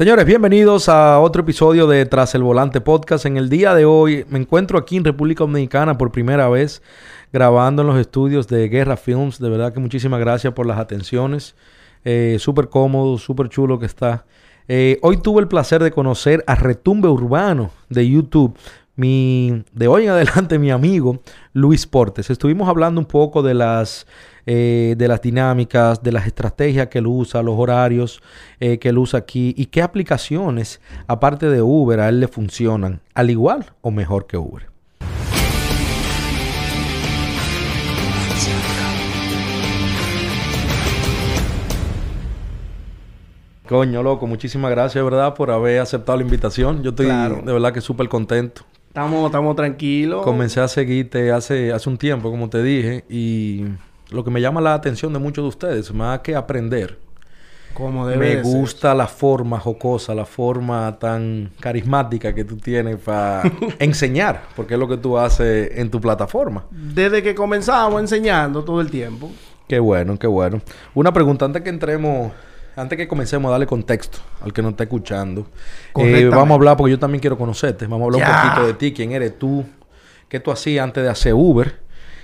Señores, bienvenidos a otro episodio de Tras el Volante Podcast. En el día de hoy me encuentro aquí en República Dominicana por primera vez grabando en los estudios de Guerra Films. De verdad que muchísimas gracias por las atenciones. Eh, súper cómodo, súper chulo que está. Eh, hoy tuve el placer de conocer a Retumbe Urbano de YouTube. Mi, de hoy en adelante, mi amigo Luis Portes. Estuvimos hablando un poco de las eh, de las dinámicas, de las estrategias que él usa, los horarios eh, que él usa aquí y qué aplicaciones, aparte de Uber, a él le funcionan, al igual o mejor que Uber. Coño, loco, muchísimas gracias, ¿verdad? Por haber aceptado la invitación. Yo estoy de verdad que súper contento. Estamos, estamos tranquilos. Comencé a seguirte hace, hace un tiempo, como te dije, y lo que me llama la atención de muchos de ustedes, más que aprender. Como debe Me gusta la forma jocosa, la forma tan carismática que tú tienes para enseñar, porque es lo que tú haces en tu plataforma. Desde que comenzamos enseñando todo el tiempo. Qué bueno, qué bueno. Una pregunta antes que entremos, antes que comencemos a darle contexto al que nos está escuchando. Eh, vamos a hablar, porque yo también quiero conocerte. Vamos a hablar un poquito de ti, quién eres tú, qué tú hacías antes de hacer Uber.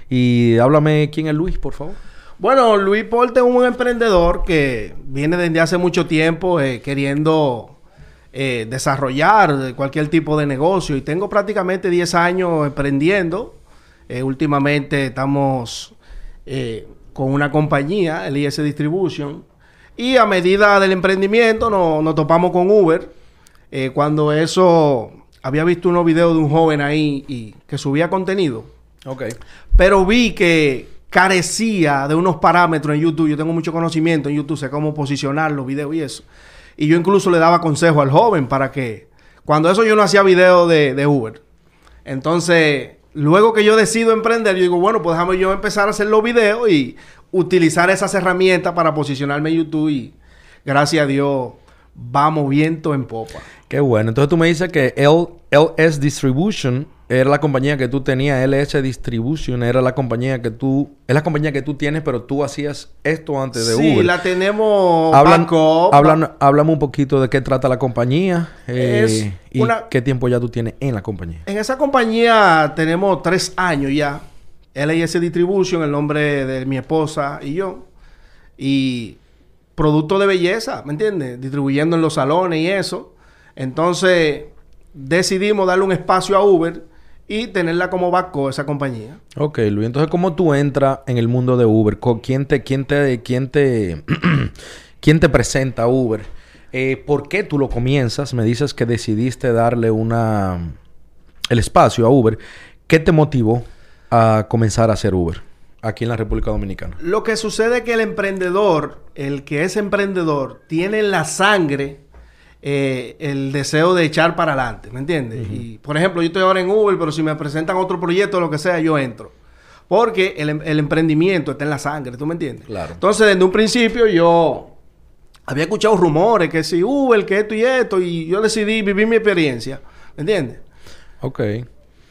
Y háblame quién es Luis, por favor. Bueno, Luis Porte es un emprendedor que viene desde hace mucho tiempo eh, queriendo eh, desarrollar cualquier tipo de negocio y tengo prácticamente 10 años emprendiendo. Eh, últimamente estamos con una compañía, el IS Distribution, y a medida del emprendimiento nos, topamos con Uber. cuando eso, había visto unos videos de un joven ahí y que subía contenido. Ok. Pero vi que carecía de unos parámetros en YouTube. Yo tengo mucho conocimiento en YouTube, sé cómo posicionar los videos y eso. Y yo incluso le daba consejo al joven para que, cuando eso yo no hacía videos de, Uber. Entonces, luego que yo decido emprender, yo digo, bueno, pues déjame yo empezar a hacer los videos y utilizar esas herramientas para posicionarme en YouTube y gracias a Dios vamos viento en popa. Qué bueno. Entonces tú me dices que LS Distribution era la compañía que tú tenías, LS Distribution era la compañía que tú, es la compañía que tú tienes, pero tú hacías esto antes de Uber. Sí, la tenemos hablan, háblame un poquito de qué trata la compañía eh, y qué tiempo ya tú tienes en la compañía. En esa compañía tenemos tres años ya. LS Distribution, el nombre de mi esposa y yo. Y producto de belleza, ¿me entiendes? Distribuyendo en los salones y eso. Entonces decidimos darle un espacio a Uber y tenerla como backup esa compañía. Ok, Luis. Entonces, ¿cómo tú entras en el mundo de Uber? ¿Quién te, quién te, quién te, quién te presenta Uber? Eh, ¿Por qué tú lo comienzas? Me dices que decidiste darle una el espacio a Uber. ¿Qué te motivó a comenzar a hacer Uber aquí en la República Dominicana? Lo que sucede es que el emprendedor, el que es emprendedor, tiene la sangre eh, el deseo de echar para adelante, ¿me entiendes? Y, por ejemplo, yo estoy ahora en Uber, pero si me presentan otro proyecto o lo que sea, yo entro. Porque el, em, el, emprendimiento está en la sangre, ¿tú me entiendes? Claro. Entonces, desde un principio yo había escuchado rumores que si Uber, que esto y esto, y yo decidí vivir mi experiencia, ¿me entiendes? Ok.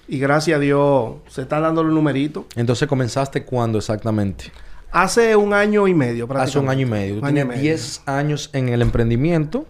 Y gracias a Dios se están dando los numeritos. Entonces, ¿comenzaste cuándo exactamente? Hace un año y medio, Hace un año y medio. Tú tienes 10 años en el emprendimiento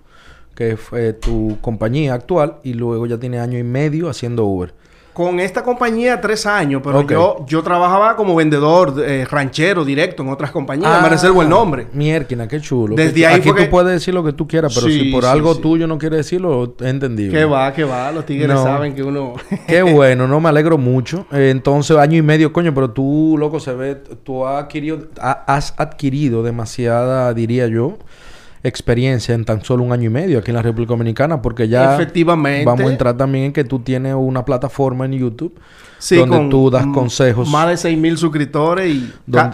que fue tu compañía actual, y luego ya tiene año y medio haciendo Uber. Con esta compañía tres años, pero yo, yo trabajaba como vendedor eh, ranchero directo en otras compañías. me reservo el nombre. Mierquina, qué chulo. Desde ahí Aquí tú puedes decir lo que tú quieras, pero si por algo tuyo no quieres decirlo, he entendido. Que va, que va. Los tigres saben que uno... qué bueno, no me alegro mucho. Eh, entonces, año y medio, coño, pero tú, loco, se ve... Tú has adquirido, has adquirido demasiada, diría yo experiencia en tan solo un año y medio aquí en la República Dominicana, porque ya Efectivamente. vamos a entrar también en que tú tienes una plataforma en YouTube donde tú das consejos. Más de 6 mil suscriptores y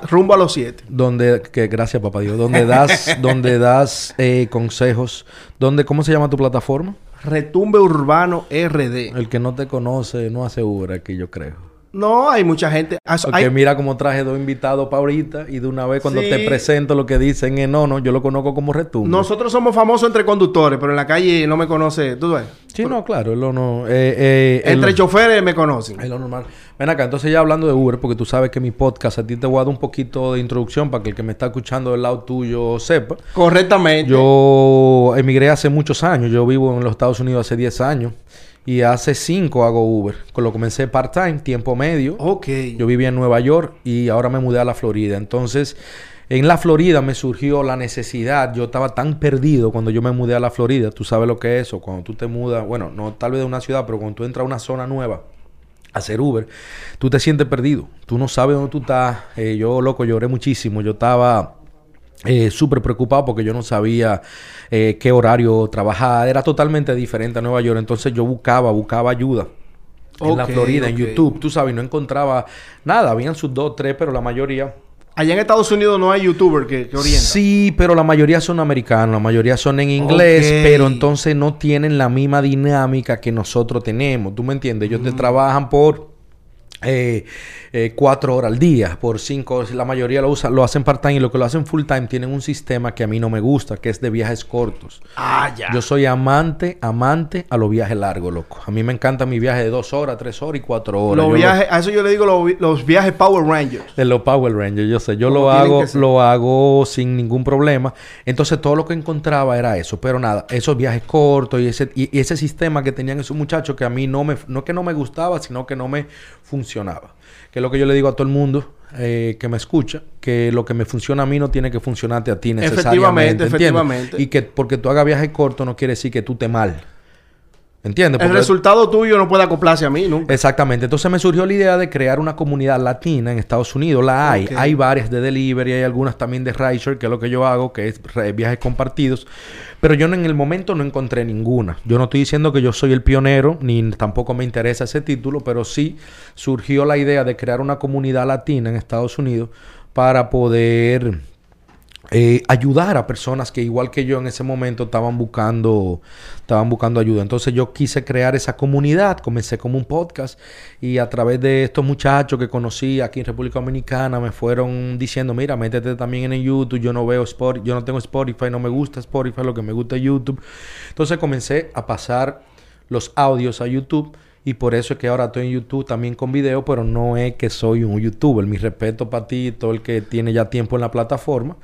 rumbo a los 7. Donde, que gracias papá Dios, donde das, donde das eh, consejos, donde, ¿cómo se llama tu plataforma? Retumbe Urbano RD. El que no te conoce no hace Uber aquí, yo creo. No, hay mucha gente. Porque mira cómo traje dos invitados para ahorita y de una vez cuando te presento lo que dicen es no, no, yo lo conozco como retumbo. Nosotros somos famosos entre conductores, pero en la calle no me conoce, tú ves. Sí, no, claro, lo no. eh, eh, Entre choferes me conocen. es lo normal. Ven acá, entonces ya hablando de Uber, porque tú sabes que mi podcast a ti te voy a dar un poquito de introducción para que el que me está escuchando del lado tuyo sepa. Correctamente. Yo emigré hace muchos años. Yo vivo en los Estados Unidos hace 10 años. Y hace 5 hago Uber. Con lo comencé part-time, tiempo medio. Ok. Yo vivía en Nueva York y ahora me mudé a la Florida. Entonces, en la Florida me surgió la necesidad. Yo estaba tan perdido cuando yo me mudé a la Florida. Tú sabes lo que es eso. Cuando tú te mudas, bueno, no tal vez de una ciudad, pero cuando tú entras a una zona nueva a hacer Uber, tú te sientes perdido. Tú no sabes dónde tú estás. Eh, yo, loco, lloré muchísimo. Yo estaba eh, súper preocupado porque yo no sabía eh, qué horario trabajar. Era totalmente diferente a Nueva York. Entonces yo buscaba, buscaba ayuda. En la Florida, en. YouTube, tú sabes, no encontraba nada. Habían sus dos, tres, pero la mayoría. Allá en Estados Unidos no hay youtuber que, que orientan. Sí, pero la mayoría son americanos, la mayoría son en inglés, pero entonces no tienen la misma dinámica que nosotros tenemos. ¿Tú me entiendes? Ellos Mm. te trabajan por eh, eh, cuatro horas al día, por cinco horas. La mayoría lo usan, lo hacen part-time y lo que lo hacen full-time tienen un sistema que a mí no me gusta, que es de viajes cortos. Ah, ya. Yo soy amante, amante a los viajes largos, loco. A mí me encanta mi viaje de dos horas, tres horas y cuatro horas. los lo- viajes, a eso yo le digo los, vi- los viajes Power Rangers. de los Power Rangers, yo sé. Yo lo hago, lo hago sin ningún problema. Entonces todo lo que encontraba era eso. Pero nada, esos viajes cortos y ese, y, y ese sistema que tenían esos muchachos que a mí no me, no que no me gustaba, sino que no me funcionaba. Que es lo que yo le digo a todo el mundo eh, que me escucha, que lo que me funciona a mí no tiene que funcionarte a ti necesariamente. Efectivamente, efectivamente. Y que porque tú hagas viajes cortos no quiere decir que tú te mal. ¿Entiendes? El resultado tuyo no puede acoplarse a mí nunca. Exactamente. Entonces me surgió la idea de crear una comunidad latina en Estados Unidos. La hay. Hay varias de delivery, hay algunas también de rideshare, que es lo que yo hago, que es viajes compartidos. Pero yo no- en el momento no encontré ninguna. Yo no estoy diciendo que yo soy el pionero, ni tampoco me interesa ese título, pero sí surgió la idea de crear una comunidad latina en Estados Unidos para poder eh, ayudar a personas que igual que yo en ese momento estaban buscando estaban buscando ayuda. Entonces yo quise crear esa comunidad, comencé como un podcast y a través de estos muchachos que conocí aquí en República Dominicana me fueron diciendo, mira, métete también en YouTube, yo no veo Spotify, yo no tengo Spotify, no me gusta Spotify, lo que me gusta es YouTube. Entonces comencé a pasar los audios a YouTube y por eso es que ahora estoy en YouTube también con video, pero no es que soy un youtuber. Mi respeto para ti, todo el que tiene ya tiempo en la plataforma.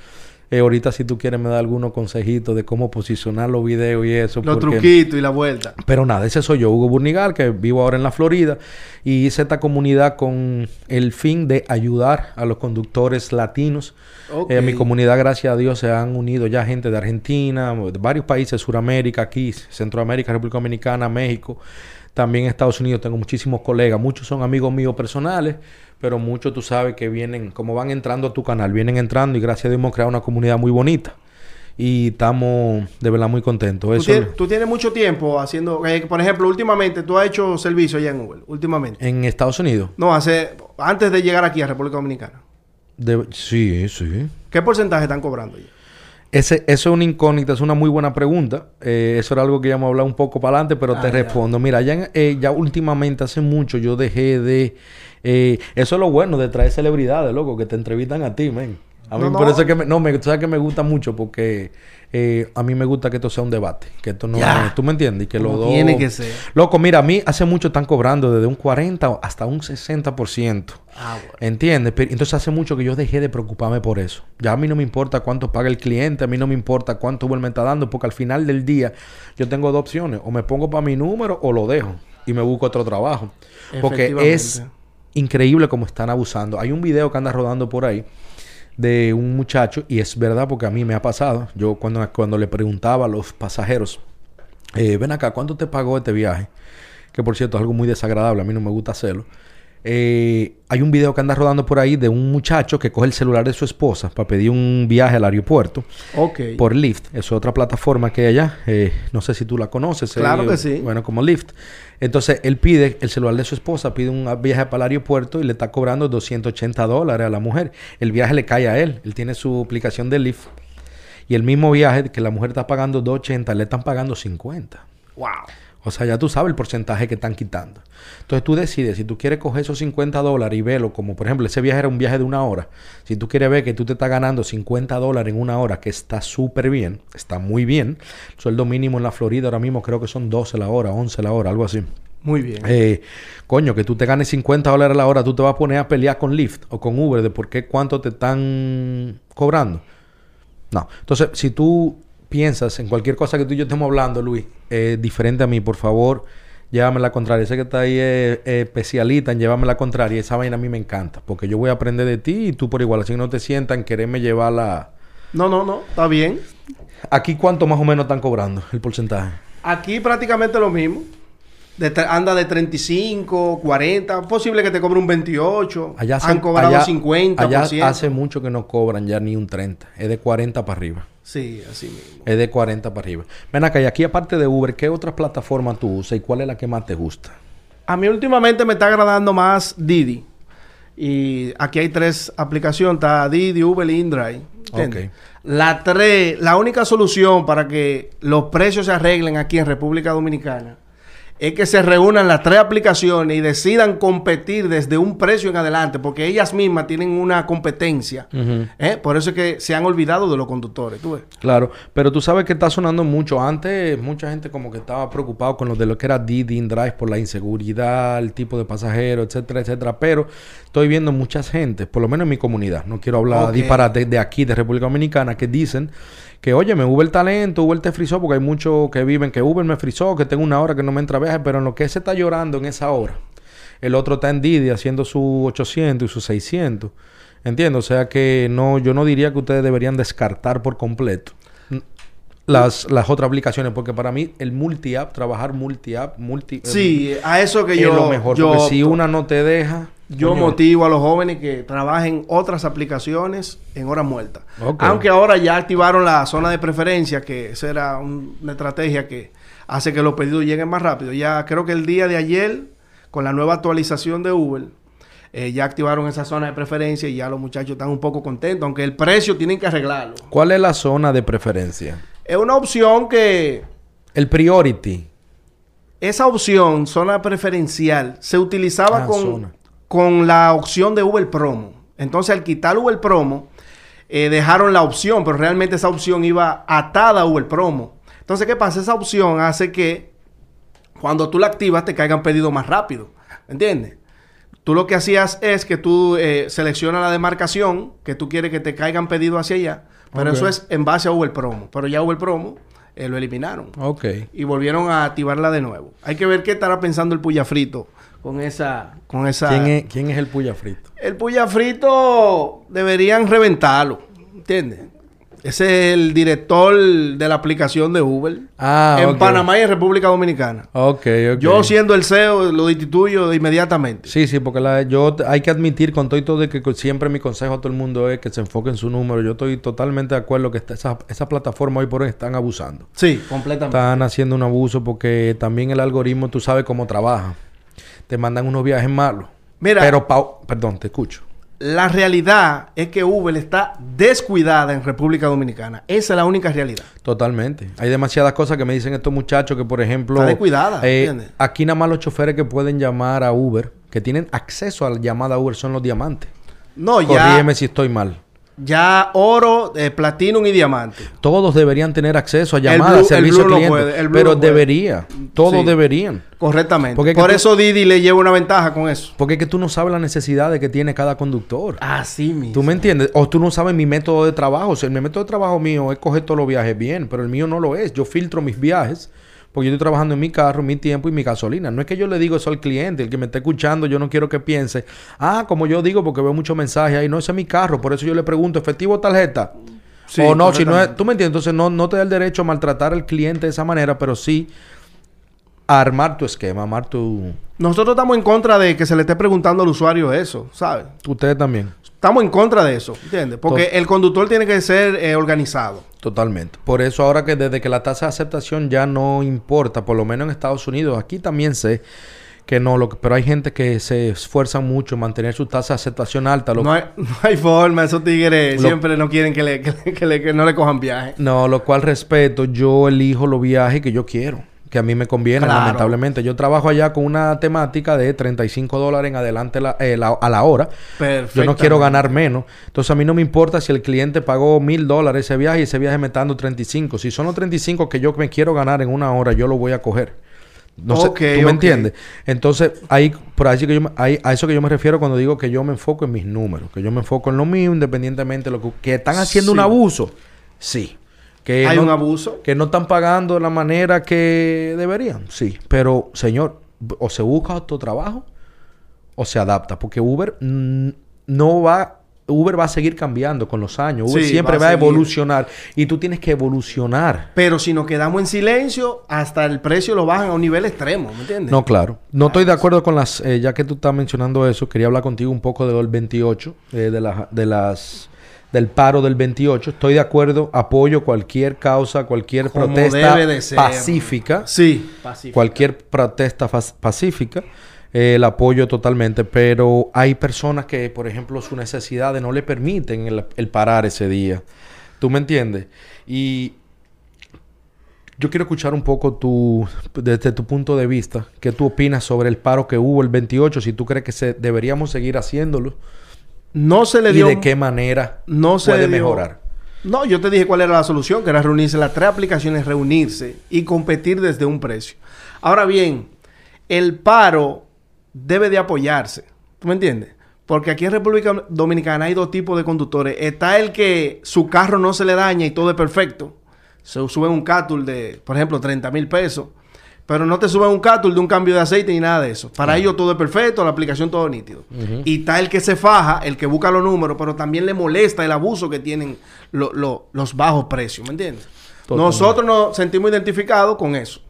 Eh, ahorita si tú quieres me da algunos consejitos de cómo posicionar los videos y eso. Los porque- truquitos y la vuelta. pero nada, ese soy yo, Hugo Burnigal, que vivo ahora en la Florida y hice esta comunidad con el fin de ayudar a los conductores latinos. Ok. Eh, mi comunidad, gracias a Dios, se han unido ya gente de Argentina, de varios países, Sudamérica, aquí, Centroamérica, República Dominicana, México. También en Estados Unidos tengo muchísimos colegas, muchos son amigos míos personales, pero muchos tú sabes que vienen, como van entrando a tu canal, vienen entrando y gracias a Dios hemos creado una comunidad muy bonita. Y estamos de verdad muy contentos. Tú Eso, tienes, tú tienes mucho tiempo haciendo... eh, por ejemplo, últimamente, tú has hecho servicio allá en Uber. Últimamente. en Estados Unidos. No, hace... Antes de llegar aquí a República Dominicana. De- sí, sí. ¿Qué porcentaje están cobrando ya? Ese, eso es una incógnita, es una muy buena pregunta. Eh, eso era algo que íbamos a hablar un poco para adelante, pero Ah, te ya. respondo. Mira, ya, en- eh, ya últimamente, hace mucho, yo dejé de... eh, eso es lo bueno de traer celebridades, loco, que te entrevistan a ti, men. A mí No, por no. eso es que me, no, me, tú sabes que me gusta mucho porque eh, a mí me gusta que esto sea un debate, que esto no es, tú me entiendes, y que los Como dos tiene que ser. Loco, mira, a mí hace mucho están cobrando desde un 40 hasta un 60%. Ah, bueno. ¿Entiendes? Pero entonces hace mucho que yo dejé de preocuparme por eso. Ya a mí no me importa cuánto paga el cliente, a mí no me importa cuánto Uber me está dando, porque al final del día yo tengo dos opciones. O me pongo para mi número o lo dejo y me busco otro trabajo. Porque es increíble cómo están abusando. Hay un video que anda rodando por ahí de un muchacho, y es verdad porque a mí me ha pasado. Yo cuando, cuando le preguntaba a los pasajeros, eh, ven acá, ¿cuánto te pagó este viaje? Que por cierto es algo muy desagradable, a mí no me gusta hacerlo. Eh, hay un video que anda rodando por ahí de un muchacho que coge el celular de su esposa para pedir un viaje al aeropuerto Ok. por Lyft. Es otra plataforma que hay allá. Eh, no sé si tú la conoces. Claro eh, que sí. Bueno, como Lyft. Entonces, él pide el celular de su esposa, pide un viaje para el aeropuerto y le está cobrando 280 dólares a la mujer. El viaje le cae a él. Él tiene su aplicación de Lyft. Y el mismo viaje que la mujer está pagando 280, le están pagando 50. Wow. O sea, ya tú sabes el porcentaje que están quitando. Entonces tú decides si tú quieres coger esos 50 dólares y verlo como, por ejemplo, ese viaje era un viaje de una hora. Si tú quieres ver que tú te estás ganando 50 dólares en una hora, que está súper bien, está muy bien. El sueldo mínimo en la Florida ahora mismo creo que son 12 la hora, 11 la hora, algo así. Muy bien. Eh, coño, que tú te ganes 50 dólares a la hora, tú te vas a poner a pelear con Lyft o con Uber de por qué cuánto te están cobrando. No. Entonces, si tú piensas en cualquier cosa que tú y yo estemos hablando, Luis, eh, diferente a mí, por favor, llévame la contraria. Sé que está ahí eh, eh, especialista en llévame la contraria. Esa vaina a mí me encanta, porque yo voy a aprender de ti y tú por igual. Así que no te sientan quererme llevar la... No, no, no, está bien. Aquí, ¿cuánto más o menos están cobrando el porcentaje? Aquí prácticamente lo mismo. De anda de 35, 40, posible que te cobre un 28. Allá Han hacen- cobrado allá- 50%. Allá hace mucho que no cobran ya ni un 30. Es de 40 para arriba. Sí, así mismo. Es de 40 para arriba. Ven acá, y aquí aparte de Uber, ¿qué otras plataformas tú usas y cuál es la que más te gusta? A mí últimamente me está agradando más Didi. Y aquí hay tres aplicaciones. Está Didi, Uber y InDrive. ¿entiendes? Ok. La tres, la única solución para que los precios se arreglen aquí en República Dominicana es que se reúnan las tres aplicaciones y decidan competir desde un precio en adelante, porque ellas mismas tienen una competencia. ¿eh? Por eso es que se han olvidado de los conductores. ¿tú ves? Claro, pero tú sabes que está sonando mucho. Antes, mucha gente como que estaba preocupado con lo de lo que era Didi InDrive por la inseguridad, el tipo de pasajero, etcétera, etcétera. Pero estoy viendo mucha gente, por lo menos en mi comunidad, no quiero hablar Ok. disparate de aquí, de República Dominicana, que dicen que, oye, me Uber talento, Uber te frizó, porque hay muchos que viven que Uber me frizó, que tengo una hora que no me entra viaje, pero en lo que se está llorando en esa hora, el otro está en Didi haciendo su 800 y su 600. Entiendo, o sea que no, yo no diría que ustedes deberían descartar por completo las, las otras aplicaciones, porque para mí el multi-app, trabajar multi-app, multi... Sí, a eso que es yo... lo mejor, yo porque si una no te deja... Yo motivo a los jóvenes que trabajen otras aplicaciones en hora muerta. Ok. Aunque ahora ya activaron la zona de preferencia, que esa era un- una estrategia que hace que los pedidos lleguen más rápido. Ya creo que el día de ayer, con la nueva actualización de Uber, eh, ya activaron esa zona de preferencia y ya los muchachos están un poco contentos, aunque el precio tienen que arreglarlo. ¿Cuál es la zona de preferencia? Es una opción que El priority. esa opción, zona preferencial, se utilizaba Ah, con, zona. Con la opción de Uber Promo. Entonces, al quitar Uber Promo, eh, dejaron la opción, pero realmente esa opción iba atada a Uber Promo. Entonces, ¿qué pasa? Esa opción hace que cuando tú la activas te caigan pedidos más rápido. ¿Entiendes? Tú lo que hacías es que tú eh, seleccionas la demarcación que tú quieres que te caigan pedidos hacia allá, pero eso es en base a Uber Promo. Pero ya Uber Promo eh, lo eliminaron Ok. y volvieron a activarla de nuevo. Hay que ver qué estará pensando el Puya Frito con esa... Con esa... ¿Quién es, ¿Quién es el puya frito? El Puya Frito deberían reventarlo, ¿entiendes? Ese es el director de la aplicación de Uber Ah, en. Panamá y en República Dominicana. Ok, ok. Yo siendo el CEO lo destituyo inmediatamente. Sí, sí, porque la, yo hay que admitir con todo y todo de que siempre mi consejo a todo el mundo es que se enfoque en su número. Yo estoy totalmente de acuerdo que esta- esa, esa plataforma hoy por hoy están abusando. Sí, completamente. Están haciendo un abuso porque también el algoritmo, tú sabes cómo trabaja. Te mandan unos viajes malos. Mira. Pero, pau- perdón, te escucho. La realidad es que Uber está descuidada en República Dominicana. Esa es la única realidad. Totalmente. Hay demasiadas cosas que me dicen estos muchachos que, por ejemplo... Está descuidada, eh, ¿entiendes? aquí nada más los choferes que pueden llamar a Uber, que tienen acceso a la llamada Uber, son los diamantes. No, ya, Corrígeme si estoy mal. Ya oro, eh, platinum y diamante. Todos deberían tener acceso a El llamadas, el servicio Blue cliente. puede, el Blue pero no puede. debería. Todos Sí. deberían. Correctamente. Porque Por tú- eso Didi le lleva una ventaja con eso. Porque es que tú no sabes las necesidades que tiene cada conductor. Así mismo. ¿Tú me entiendes? O tú no sabes mi método de trabajo. O sea, mi método de trabajo mío es coger todos los viajes bien, pero el mío no lo es. Yo filtro mis viajes porque yo estoy trabajando en mi carro, mi tiempo y mi gasolina. No es que yo le digo eso al cliente, el que me está escuchando, yo no quiero que piense, ah, como yo digo, porque veo muchos mensajes ahí, no, ese es mi carro, por eso yo le pregunto, ¿efectivo o tarjeta? Sí, o no, si no es, tú me entiendes, entonces no, no te da el derecho a maltratar al cliente de esa manera, pero sí a armar tu esquema, armar tu... Nosotros estamos en contra de que se le esté preguntando al usuario eso, ¿sabes? Ustedes también. Estamos en contra de eso, ¿entiendes? Porque el conductor tiene que ser eh, organizado. Totalmente. Por eso ahora que desde que la tasa de aceptación ya no importa, por lo menos en Estados Unidos, aquí también sé que no, lo que- pero hay gente que se esfuerza mucho en mantener su tasa de aceptación alta. Lo, No hay, no hay forma, esos tigres Lo- siempre no quieren que, le, que, le- que le- que no le cojan viaje. no, lo cual respeto, yo elijo los viajes que yo quiero. Que a mí me conviene, Claro. lamentablemente. Yo trabajo allá con una temática de 35 dólares en adelante la- eh, la- a la hora. Yo no quiero ganar menos. Entonces a mí no me importa si el cliente pagó mil dólares ese viaje y ese viaje me está dando 35. Si son los 35 que yo me quiero ganar en una hora, yo lo voy a coger. No sé, ¿tú me entiendes? Entonces, ahí, por ahí que yo ahí- a eso que yo me refiero cuando digo que yo me enfoco en mis números, que yo me enfoco en lo mío, independientemente de lo que, que están haciendo un abuso. Sí. Que Hay no- un abuso. que no están pagando de la manera que deberían. Sí, pero señor, o se busca otro trabajo o se adapta, porque Uber no va Uber va a seguir cambiando con los años. Uber Sí, siempre va va a evolucionar y tú tienes que evolucionar. Pero si nos quedamos en silencio, hasta el precio lo bajan a un nivel extremo, ¿me entiendes? No, claro. No estoy de acuerdo con las eh, ya que tú estás mencionando eso, quería hablar contigo un poco del 28 eh, de las de las del paro del 28. Estoy de acuerdo, apoyo cualquier causa, cualquier Como protesta debe de ser. pacífica. Sí. cualquier protesta pacífica, eh, el apoyo totalmente, pero hay personas que, por ejemplo, su necesidad no le permiten el, el parar ese día. ¿Tú me entiendes? Y yo quiero escuchar un poco tu, desde tu punto de vista, qué tú opinas sobre el paro que hubo el 28, si tú crees que se, deberíamos seguir haciéndolo No se le y dio. de qué manera no se puede dio- mejorar. No, yo te dije cuál era la solución, que era reunirse las tres aplicaciones, reunirse y competir desde un precio. Ahora bien, el paro debe de apoyarse. ¿Tú me entiendes? Porque aquí en República Dominicana hay dos tipos de conductores. Está el que su carro no se le daña y todo es perfecto. Se sube un cátul de, por ejemplo, 30 mil pesos. Pero no te suben un cátul de un cambio de aceite ni nada de eso. Para ellos todo es perfecto, la aplicación todo nítido. Y está el que se faja, el que busca los números, pero también le molesta el abuso que tienen lo- lo- los bajos precios, ¿me entiendes? Totalmente. Nosotros nos sentimos identificados con eso.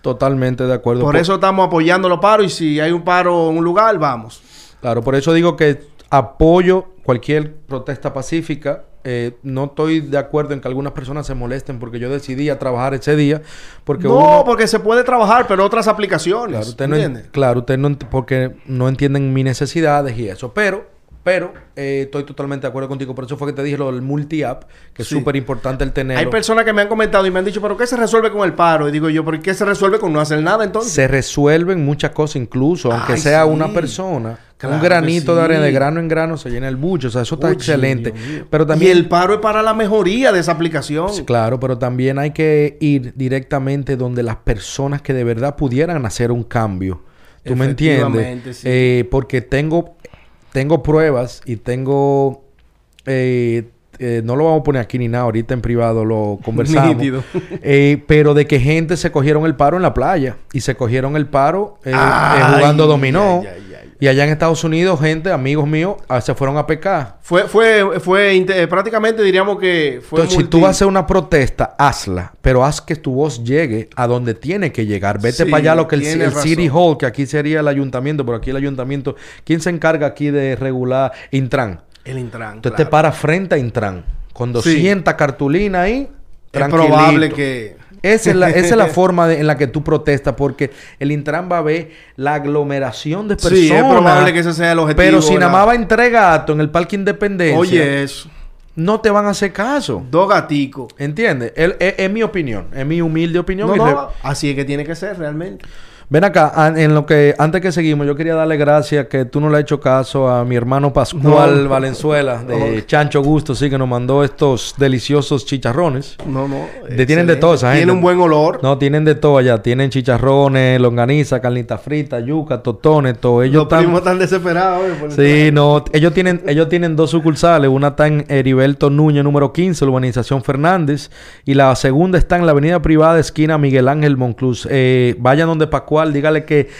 Totalmente de acuerdo. Por eso estamos apoyando los paros y si hay un paro en un lugar, vamos. Claro, por eso digo que apoyo cualquier protesta pacífica. Eh, no estoy de acuerdo en que algunas personas se molesten porque yo decidí a trabajar ese día. Porque no, uno, porque se puede trabajar, pero otras aplicaciones. claro, usted no, en- ¿entiendes? claro, usted no porque no entienden mis necesidades y eso. Pero, pero eh, estoy totalmente de acuerdo contigo. Por eso fue que te dije lo del multi-app, que Sí. es súper importante el tenerlo. Hay personas que me han comentado y me han dicho, ¿pero qué se resuelve con el paro? Y digo yo, ¿pero qué se resuelve con no hacer nada entonces? Se resuelven muchas cosas, incluso, aunque Ay, sea sí. una persona. Claro un granito de arena, de grano en grano, se llena el bucho. O sea, eso está Uy, excelente. Dios. Pero también Y el paro es para la mejoría de esa aplicación. Sí, Claro, pero también hay que ir directamente donde las personas que de verdad pudieran hacer un cambio. ¿Tú me entiendes? Sí. Eh, porque tengo, tengo pruebas y tengo... eh, eh, no lo vamos a poner aquí ni nada, ahorita en privado lo conversamos. Eh, pero de que gente se cogieron el paro en la playa y se cogieron el paro eh, eh, Ay, jugando dominó. Y allá en Estados Unidos, gente, amigos míos, ah, se fueron a pecar. Fue, fue, fue, inte- prácticamente diríamos que fue Entonces, si tú vas a hacer una protesta, hazla. Pero haz que tu voz llegue a donde tiene que llegar. Vete Sí, para allá lo que el, el City. Hall, que aquí sería el ayuntamiento, pero aquí el ayuntamiento. ¿Quién se encarga aquí de regular Intran? El Intran, Entonces claro. te para frente a Intran. Con Sí. 200 cartulinas ahí. Es probable que... Esa es la, esa es la forma de- en la que tú protestas, porque el Intran va a ver la aglomeración de personas. Sí, es probable que ese sea el objetivo. Pero si nada más va a entregar gato en el Parque Independencia, Oye, eso. no te van a hacer caso. Dos gaticos. ¿Entiendes? El- Es, mi opinión, es mi humilde opinión. No, así es que tiene que ser realmente. Ven acá, en lo que antes que seguimos, yo quería darle gracias que tú no le has hecho caso a mi hermano Pascual No. Valenzuela de No. Chancho Gusto, sí, que nos mandó estos deliciosos chicharrones. No, no. De- tienen de todo gente. Tiene un buen olor. No, tienen de todo allá. Tienen chicharrones, longaniza, carnita frita, yuca, totones, todo. Ellos Los primos están desesperados. oye, por el Sí, no, ellos tienen, ellos tienen dos sucursales, una está en Heriberto Núñez número 15, urbanización Fernández, y la segunda está en la avenida privada esquina Miguel Ángel Monclús. Eh, vayan donde Pascual, dígale que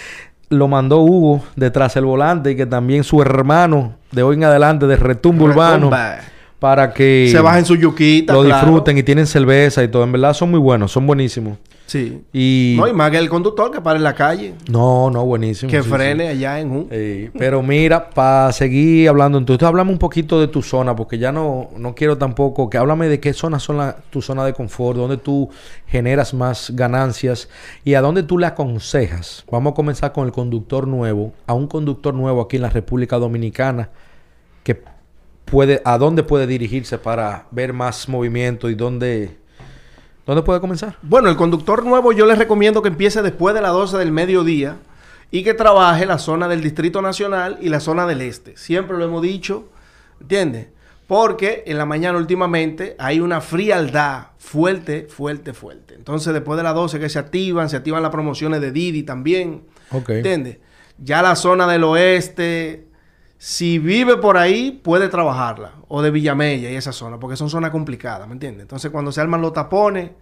lo mandó Hugo detrás del volante y que también su hermano de hoy en adelante de Retumbo Urbano Retumba. Para que Se bajen su yuquita. lo claro. disfruten y tienen cerveza y todo. En verdad son muy buenos, son buenísimos. Sí. Y No, y más que el conductor que para en la calle. no, no, buenísimo. Que sí, sí. frene allá en un... Pero mira, para seguir hablando, entonces hablame un poquito de tu zona, porque ya no, no quiero tampoco que háblame de qué zonas son la, tu zona de confort, dónde tú generas más ganancias y a dónde tú le aconsejas. Vamos a comenzar con el conductor nuevo, a un conductor nuevo aquí en la República Dominicana puede, a dónde puede dirigirse para ver más movimiento y dónde ¿Dónde puede comenzar? Bueno, el conductor nuevo yo les recomiendo que empiece después de las 12 del mediodía y que trabaje la zona del Distrito Nacional y la zona del Este. Siempre lo hemos dicho, ¿entiendes? Porque en la mañana últimamente hay una frialdad fuerte, fuerte, fuerte. Entonces después de las 12 que se activan, se activan las promociones de Didi también. Ok. ¿Entiendes? Ya la zona del oeste, si vive por ahí, puede trabajarla. O de Villamella y esa zona, porque son zonas complicadas, ¿me entiendes? Entonces cuando se arman los tapones,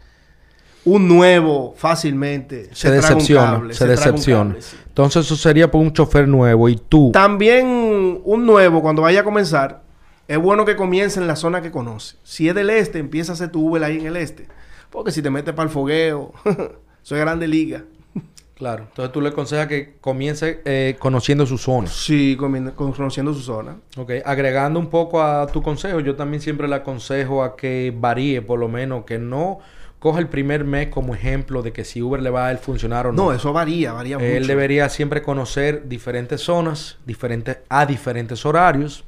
un nuevo fácilmente Se, traga un decepciona, cable, se, un decepciona. cable, sí. Entonces eso sería por un chofer nuevo y tú. También un nuevo, cuando vaya a comenzar, es bueno que comience en la zona que conoce. Si es del este, empieza a hacer tu Uber ahí en el este. Porque si te metes para el fogueo, es grande liga. Claro. Entonces tú le aconsejas que comience eh, conociendo su zona. Sí, conociendo su zona. Ok, agregando un poco a tu consejo, yo también siempre le aconsejo a que varíe, por lo menos, que no coja el primer mes como ejemplo de que si Uber le va a funcionar o no. No, eso varía, varía mucho. Él debería siempre conocer diferentes zonas, diferentes, a diferentes horarios,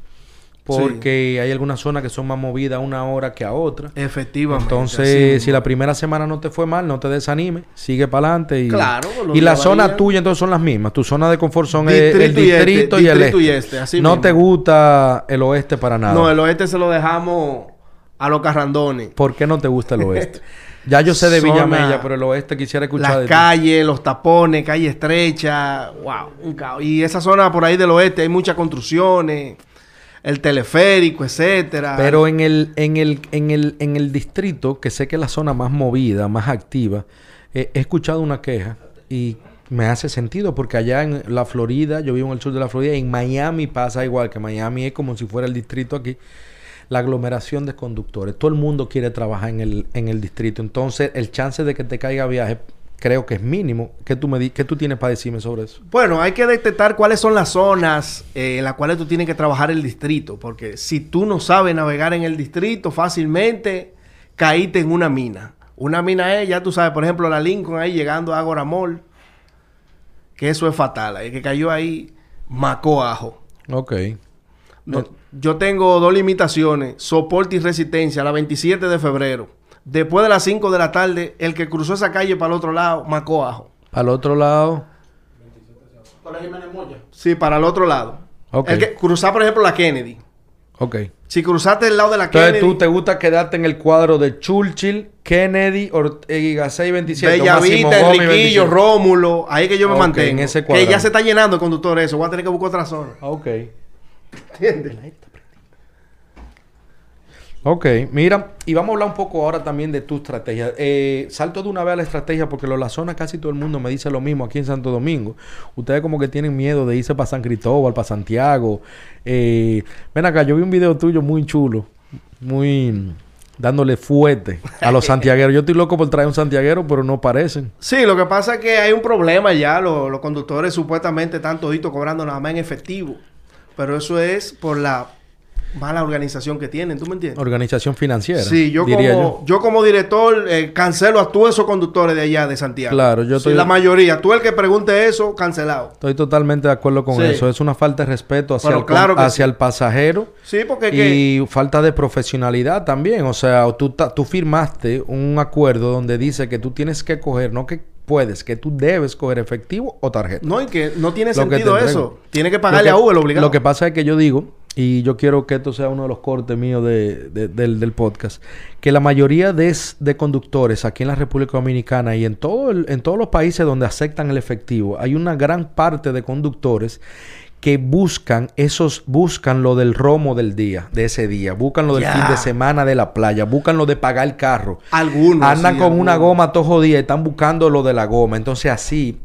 porque hay algunas zonas que son más movidas a una hora que a otra. Efectivamente. Entonces, si la primera semana no te fue mal, no te desanimes, sigue para adelante. Y, Claro, y zonas varían. tuyas entonces son las mismas. Tu zona de confort son el- el, Distrito y este, distrito el este. y este, así no mismo. te gusta el oeste para nada. No, el oeste se lo dejamos a los carrandones. ¿Por qué no te gusta el oeste? ya yo sé de Zona- Villamella, pero el oeste quisiera escuchar Las calles, los tapones, calle estrecha, wow, un caos. Y esa zona por ahí del oeste hay muchas construcciones, el teleférico, etcétera. Pero en el, en el, en el, en el distrito, que sé que es la zona más movida, más activa, eh, he escuchado una queja y me hace sentido porque allá en la Florida, yo vivo en el sur de la Florida, y en Miami pasa igual, que Miami es como si fuera el distrito aquí, la aglomeración de conductores. Todo el mundo quiere trabajar en el, en el distrito. Entonces, el chance de que te caiga viaje creo que es mínimo. ¿Qué tú, me ¿Qué tú tienes para decirme sobre eso? Bueno, hay que detectar cuáles son las zonas eh, en las cuales tú tienes que trabajar el distrito. Porque si tú no sabes navegar en el distrito fácilmente, caíste en una mina. Una mina es, ya tú sabes, por ejemplo, la Lincoln ahí llegando a Agora Mall. Que eso es fatal. El que cayó ahí, macó ajo. Ok. No, yo tengo dos limitaciones, soporte y resistencia, la 27 de febrero. Después de las 5 de la tarde, el que cruzó esa calle para el otro lado, macó ajo. Al otro lado, Sí, para el otro lado. Ok. El que cruzar, por ejemplo, la Kennedy. ok. Si cruzaste el lado de la Entonces Kennedy, tú te gusta quedarte en el cuadro de Churchill, Kennedy, Ortega 627, o Máximo Bellavista, Gómez, Enriquillo, 27. Rómulo, ahí es que yo me mantengo. en ese que cuadrado. ya se está llenando el conductor eso, voy a tener que buscar otra zona. Ok. ¿Entiendes? Ok, mira, y vamos a hablar un poco ahora también de tu estrategia. Eh, salto de una vez a la estrategia porque lo, la zona casi todo el mundo me dice lo mismo aquí en Santo Domingo. Ustedes como que tienen miedo de irse para San Cristóbal, para Santiago. Eh, ven acá, yo vi un video tuyo muy chulo, muy dándole fuerte a los santiagueros. Yo estoy loco por traer un santiaguero, pero no parecen. Sí, lo que pasa es que hay un problema ya. Los, los conductores supuestamente están toditos cobrando nada más en efectivo. Pero eso es por la mala organización que tienen, ¿tú me entiendes? Organización financiera. Sí, yo diría como, yo. como director eh, cancelo a todos esos conductores de allá de Santiago. Claro, yo Sí, estoy- la mayoría. Tú el que pregunte eso, cancelado. Estoy totalmente de acuerdo con Sí. eso. Es una falta de respeto hacia, el, claro hacia sí. el pasajero Sí, porque que... y falta de profesionalidad también. O sea, tú, tú firmaste un acuerdo donde dice que tú tienes que coger, no que puedes, que tú debes coger efectivo o tarjeta. No, y que no tiene Lo sentido eso. Tiene que pagarle que- a Uber obligado. Lo que pasa es que yo digo, y yo quiero que esto sea uno de los cortes míos de- de- del, del podcast, que la mayoría de, de conductores aquí en la República Dominicana y en, todo el- en todos los países donde aceptan el efectivo, hay una gran parte de conductores que buscan esos, buscan lo del romo del día, de ese día, buscan lo del fin de semana de la playa, buscan lo de pagar el carro. Algunos. Andan sí, con una goma todo jodida y están buscando lo de la goma. Entonces así,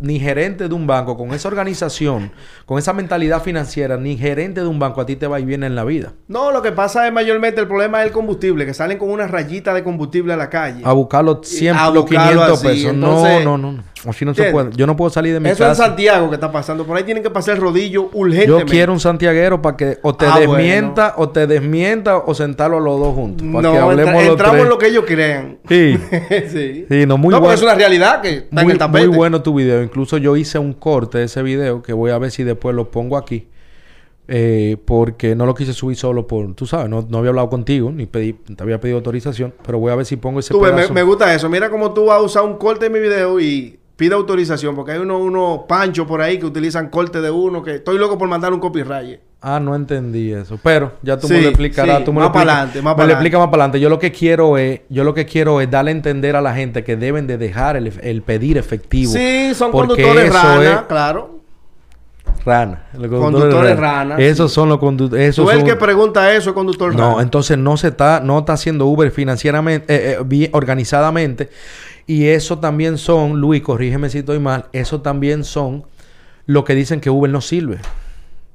ni gerente de un banco con esa organización, con esa mentalidad financiera, ni gerente de un banco a ti te va y viene en la vida. No, lo que pasa es mayormente el problema es el combustible, que salen con una rayita de combustible a la calle. A buscar los 100, a los buscarlo 500 así, pesos. entonces- no, no, no. Así no se ¿Entiendes? puede. Yo no puedo salir de mi Eso en casa. Santiago que está pasando. Por ahí tienen que pasar el rodillo urgentemente. Yo quiero un santiaguero para que o te Ah, desmienta, o te desmienta, o sentarlo a los dos juntos. Para No, que hablemos entra- los entramos tres. en lo que ellos crean. Sí. sí. Sí, no, muy no, porque bueno. es una realidad que está en Muy, el tapete. muy bueno tu video. Incluso yo hice un corte de ese video que voy a ver si después lo pongo aquí. eh, porque no lo quise subir solo por, tú sabes, no, no había hablado contigo, ni pedí, te había pedido autorización, pero voy a ver si pongo ese Tú me, me gusta eso. Mira cómo tú vas a usar un corte en mi video y pide autorización. Porque hay unos uno panchos por ahí que utilizan corte de uno que estoy loco por mandar un copyright. Ah, no entendí eso. Pero ya tú Sí, me lo explicarás. sí, tú me más para adelante, más para explicas más para adelante. Yo lo que quiero es, yo lo que quiero es darle a entender a la gente que deben de dejar el, el pedir efectivo. Sí, son conductores rana, es- claro. Rana. Los Conductores rana, Esos sí. son los conductores. Tú el que pregunta eso es conductor No, rana. entonces no se está, no está haciendo Uber financieramente, eh, eh, bien, organizadamente. Y eso también son, Luis, corrígeme si estoy mal, eso también son lo que dicen que Uber no sirve.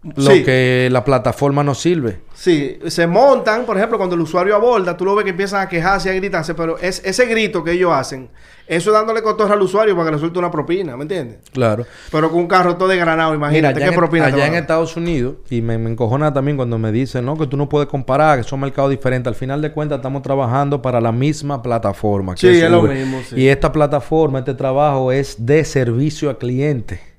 Lo Sí. que la plataforma no sirve. Sí, se montan, por ejemplo, cuando el usuario aborda, tú lo ves que empiezan a quejarse y a gritarse, pero es ese grito que ellos hacen, eso es dándole cotorra al usuario para que le suelte una propina, ¿me entiendes? Claro. Pero con un carro todo desgranado, Mira, imagínate, ¿qué en, propina allá a en? Estados Unidos, y me, me encojona también cuando me dicen, ¿no? Que tú no puedes comparar, que son mercados diferentes. Al final de cuentas, estamos trabajando para la misma plataforma. que Sí, es lo mismo, sí. Y esta plataforma, este trabajo es de servicio al cliente.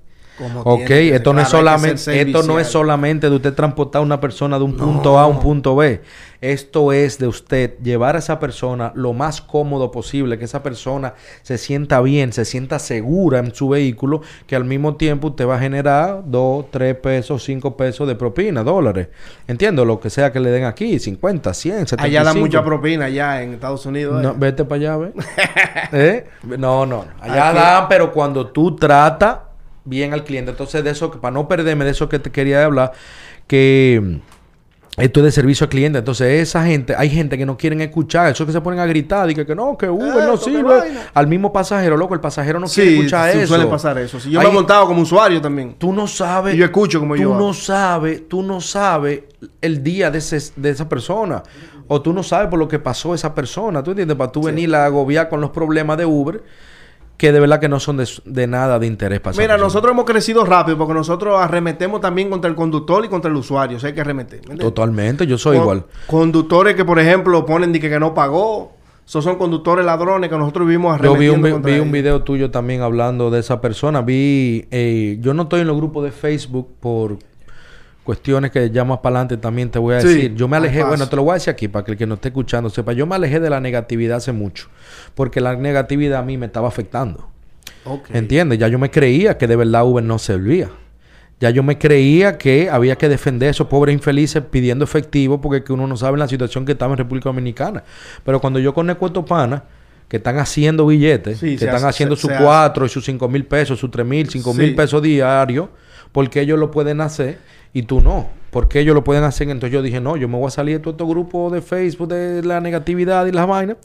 Como Ok, tiene esto no es solamente, esto no es solamente de usted transportar a una persona de un punto A a un punto B. Esto es de usted llevar a esa persona lo más cómodo posible, que esa persona se sienta bien, se sienta segura en su vehículo, que al mismo tiempo usted va a generar 2, 3 pesos, 5 pesos de propina, dólares. Entiendo, lo que sea que le den aquí, 50, 100, 75. Allá dan mucha propina, allá en Estados Unidos. No, ¿eh? vete para allá, ve. ¿Eh? No, no. Allá Aquí- dan, pero cuando tú tratas bien al cliente. Entonces, de eso, que para no perderme de eso que te quería hablar, que mm, esto es de servicio al cliente. Entonces, esa gente, hay gente que no quieren escuchar, eso que se ponen a gritar y que, que no, que Uber no Esto, qué sirve. Al mismo pasajero, loco, el pasajero no quiere sí, escuchar sí, eso. suele pasar eso. Sí, yo Hay- me he montado como usuario también. Tú no sabes. Y yo escucho como tú yo no hago. sabes, tú no sabes el día de, ese- de esa persona. O tú no sabes por lo que pasó esa persona. ¿Tú entiendes? Para tú venir a agobiar con los problemas de Uber, que de verdad que no son de, de nada de interés para Mira, nosotros hemos crecido rápido porque nosotros arremetemos también contra el conductor y contra el usuario. O sea, hay que arremeter. Totalmente, yo soy Con- igual. Conductores que, por ejemplo, ponen de que, que no pagó. Esos son conductores ladrones que nosotros vivimos Yo vi arremetiendo un, vi- vi un video tuyo también hablando de esa persona. Vi, eh, yo no estoy en los grupos de Facebook por cuestiones que ya más para adelante también te voy a Sí, decir. Yo me al alejé, bueno, te lo voy a decir aquí para que el que nos esté escuchando sepa. Yo me alejé de la negatividad hace mucho, porque la negatividad a mí me estaba afectando. Ok. ¿Entiendes? Ya yo me creía que de verdad Uber no servía. Ya yo me creía que había que defender a esos pobres infelices pidiendo efectivo porque que uno no sabe la situación que estaba en República Dominicana. Pero cuando yo conozco a estos panas que están haciendo billetes, Sí, que están hace- haciendo sus se hace. cuatro y sus cinco mil pesos, sus tres mil, cinco mil Sí. pesos diarios, porque ellos lo pueden hacer y tú no. porque ellos lo pueden hacer? Entonces yo dije, no, yo me voy a salir de todo este grupo de Facebook de la negatividad y las vainas.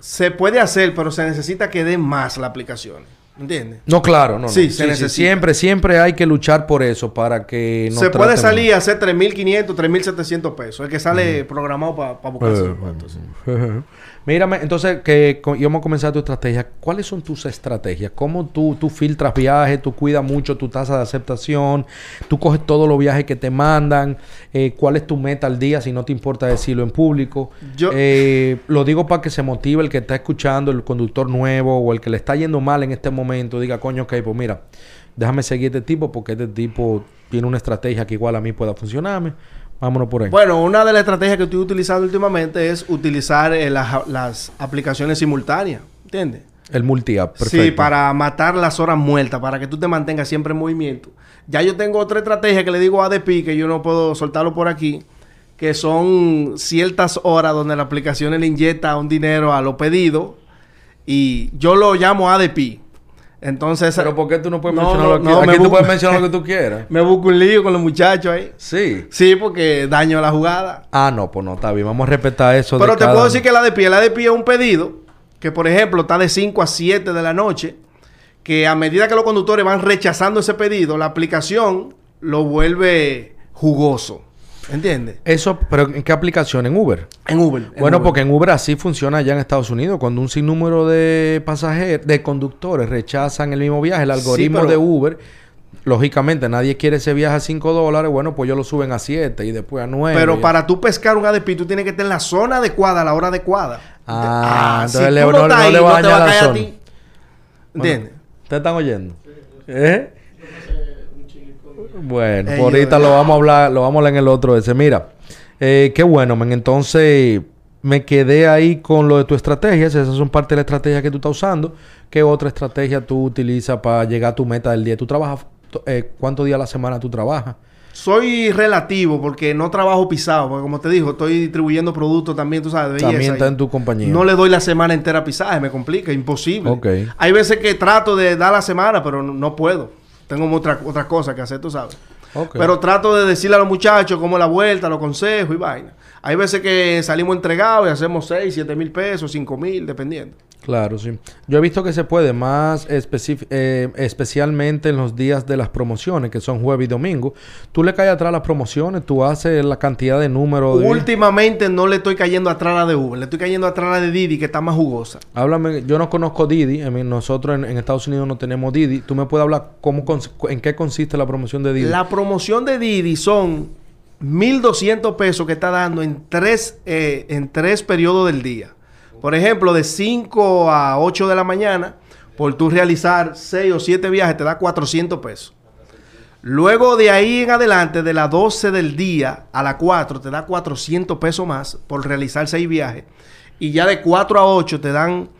Se puede hacer, pero se necesita que den más la aplicación. ¿Entiendes? No, claro, no. no. Sí, se necesita. Siempre, siempre hay que luchar por eso para que no se puede salir a hacer 3.500, 3.700 pesos. El que sale programado para buscar Eh, ese cuarto, sí. Mírame, entonces que co- íbamos a comenzar tu estrategia. ¿Cuáles son tus estrategias? ¿Cómo tú, tú filtras viajes? ¿Tú cuidas mucho tu tasa de aceptación? ¿Tú coges todos los viajes que te mandan? Eh, ¿Cuál es tu meta al día si no te importa decirlo en público? Yo- Eh, lo digo para que se motive el que está escuchando, el conductor nuevo o el que le está yendo mal en este momento. Diga, coño, ok, pues mira, déjame seguir este tipo porque este tipo tiene una estrategia que igual a mí pueda funcionarme. Vámonos por ahí. Bueno, una de las estrategias que estoy utilizando últimamente es utilizar eh, las, las aplicaciones simultáneas. ¿Entiendes? el multi-app, perfecto. Sí, para matar las horas muertas, para que tú te mantengas siempre en movimiento. Ya yo tengo otra estrategia que le digo a ADP, que yo no puedo soltarlo por aquí, que son ciertas horas donde la aplicación le inyecta un dinero a los pedidos y yo lo llamo ADP. Entonces, Pero ¿por qué tú no puedes No, mencionar no, lo que no, me tú bu- puedes mencionar lo que tú quieras. me busco un lío con los muchachos ahí. Sí. Sí, porque daño la jugada. Ah, no, pues no, está bien. Vamos a respetar eso. Pero de te cada- puedo decir que la ADP, el ADP es un pedido que, por ejemplo, está de 5 a 7 de la noche, que a medida que los conductores van rechazando ese pedido, la aplicación lo vuelve jugoso. ¿Entiendes? Eso, pero ¿en qué aplicación? ¿En Uber? En Uber. en bueno, Uber. porque en Uber así funciona allá en Estados Unidos. Cuando un sinnúmero de pasajeros, de conductores rechazan el mismo viaje, el algoritmo pero- de Uber, lógicamente nadie quiere ese viaje a 5 dólares. Bueno, pues ellos lo suben a 7 y después a 9. Pero para tú pescar un ADP, tú tienes que estar en la zona adecuada, a la hora adecuada. Ah, si entonces le- tú no- no ahí, le va a te dañar la a zona. ti. ¿Entiendes? ¿Te están oyendo? ¿Eh? Bueno, Ey, por yo- ahorita lo vamos a hablar, lo vamos a hablar en el otro ese. Mira, eh, qué bueno, men. Entonces, me quedé ahí con lo de tu estrategia. Esas son parte de la estrategia que tú estás usando. ¿Qué otra estrategia tú utilizas para llegar a tu meta del día? ¿Tú trabajas, eh, cuántos días a la semana tú trabajas? Soy relativo porque no trabajo pisado. Porque como te digo, estoy distribuyendo productos también, tú sabes, de belleza. También está en tu compañía. No le doy la semana entera a pisaje, me complica, imposible. Ok. Hay veces que trato de dar la semana, pero no puedo. Tengo otra, otra cosa que hacer, tú sabes. Pero trato de decirle a los muchachos cómo la vuelta, los consejos y vaina. Hay veces que salimos entregados y hacemos 6, 7 mil pesos, 5 mil, dependiendo. Claro, sí. Yo he visto que se puede más eh, especialmente en los días de las promociones, que son jueves y domingo. Tú le caes atrás las promociones, tú haces la cantidad de números. de- Últimamente no le estoy cayendo atrás a la de Uber, le estoy cayendo atrás a la de Didi, que está más jugosa. Háblame, yo no conozco Didi, nosotros en, en Estados Unidos no tenemos Didi. ¿Tú me puedes hablar cómo en qué consiste la promoción de Didi? La promoción de Didi son 1.200 pesos que está dando en tres, eh, en tres periodos del día. Por ejemplo, de 5 a 8 de la mañana, por tú realizar 6 o 7 viajes, te da 400 pesos. Luego de ahí en adelante, de las 12 del día a las 4, te da 400 pesos más por realizar 6 viajes. Y ya de 4 a 8 te dan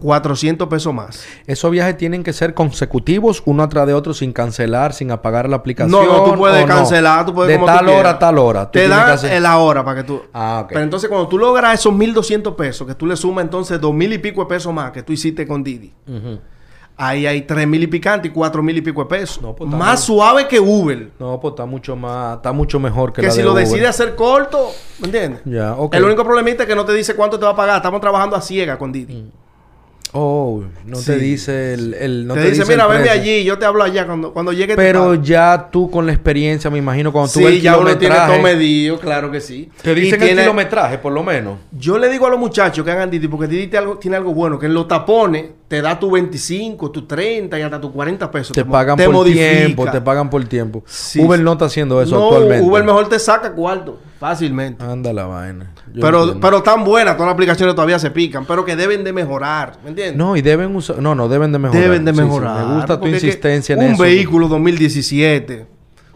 400 pesos más. Esos viajes tienen que ser consecutivos, uno atrás de otro, sin cancelar, sin apagar la aplicación. No, no, tú puedes cancelar, tú puedes De como tú tal hora a tal hora. Te dan hacer- la hora para que tú. Ah, ok. Pero entonces cuando tú logras esos 1200 pesos, que tú le sumas entonces dos mil y pico de pesos más que tú hiciste con Didi, ahí hay tres mil y picante y cuatro mil y pico de pesos. No, pues, más suave que Uber. No, pues está mucho más, está mucho mejor que, Que, la si de lo Uber. decide hacer corto, ¿me entiendes? Ya, ok. El único problemita es que no te dice cuánto te va a pagar. Estamos trabajando a ciega con Didi. Oh, no te dice el... el- no te, dice, mira, el precio". allí, yo te hablo allá cuando, cuando llegue. te Pero pago". ya tú con la experiencia, me imagino, cuando tú ves sí, el ya uno tiene todo medido, claro que sí. Te dicen el tiene- kilometraje, por lo menos. Yo le digo a los muchachos que hagan Didi, porque Didi tiene algo, tiene algo bueno, que en los tapones te da tu 25, tu 30 y hasta tu 40 pesos. Te pagan te por modifica. tiempo, te pagan por tiempo. Sí, Uber no está haciendo eso no, actualmente. Uber mejor te saca cuarto, fácilmente. Anda la vaina. Yo pero, pero tan buenas, todas las aplicaciones todavía se pican, pero que deben de mejorar, ¿me entiendes? No, y deben usar... No, no, deben de mejorar. deben de Sí, sí, mejorar. Me gusta tu porque es que insistencia en un eso. vehículo 2017,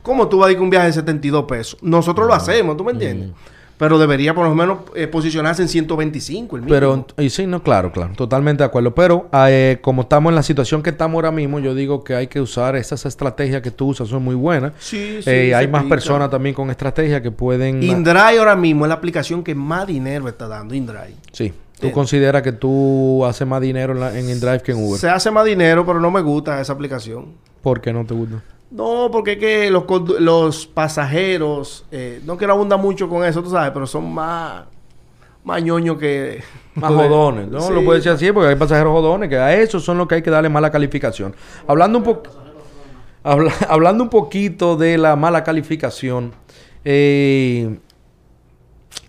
¿cómo tú vas a ir con un viaje de 72 pesos? Nosotros Mm. lo hacemos, ¿tú me entiendes? Pero debería por lo menos eh, posicionarse en 125 el mínimo. Pero, y sí, no, claro, claro, totalmente de acuerdo. Pero eh, como estamos en la situación que estamos ahora mismo, yo digo que hay que usar esas estrategias que tú usas, son muy buenas. Sí, sí, Eh, hay más pica. personas también con estrategias que pueden... InDrive ahora mismo es la aplicación que más dinero está dando, InDrive. Sí. ¿Tú consideras que tú haces más dinero en, la- en InDrive que en Uber? Se hace más dinero, pero no me gusta esa aplicación. ¿Por qué no te gusta? No, porque es que los, los pasajeros, eh, no quiero abundar mucho con eso, tú sabes, pero son más, más ñoños que... Más jodones, ¿no? Sí. Lo puedes decir así porque hay pasajeros jodones que a esos son los que hay que darle mala calificación. Hablando un poco... hablando un poquito de la mala calificación, eh,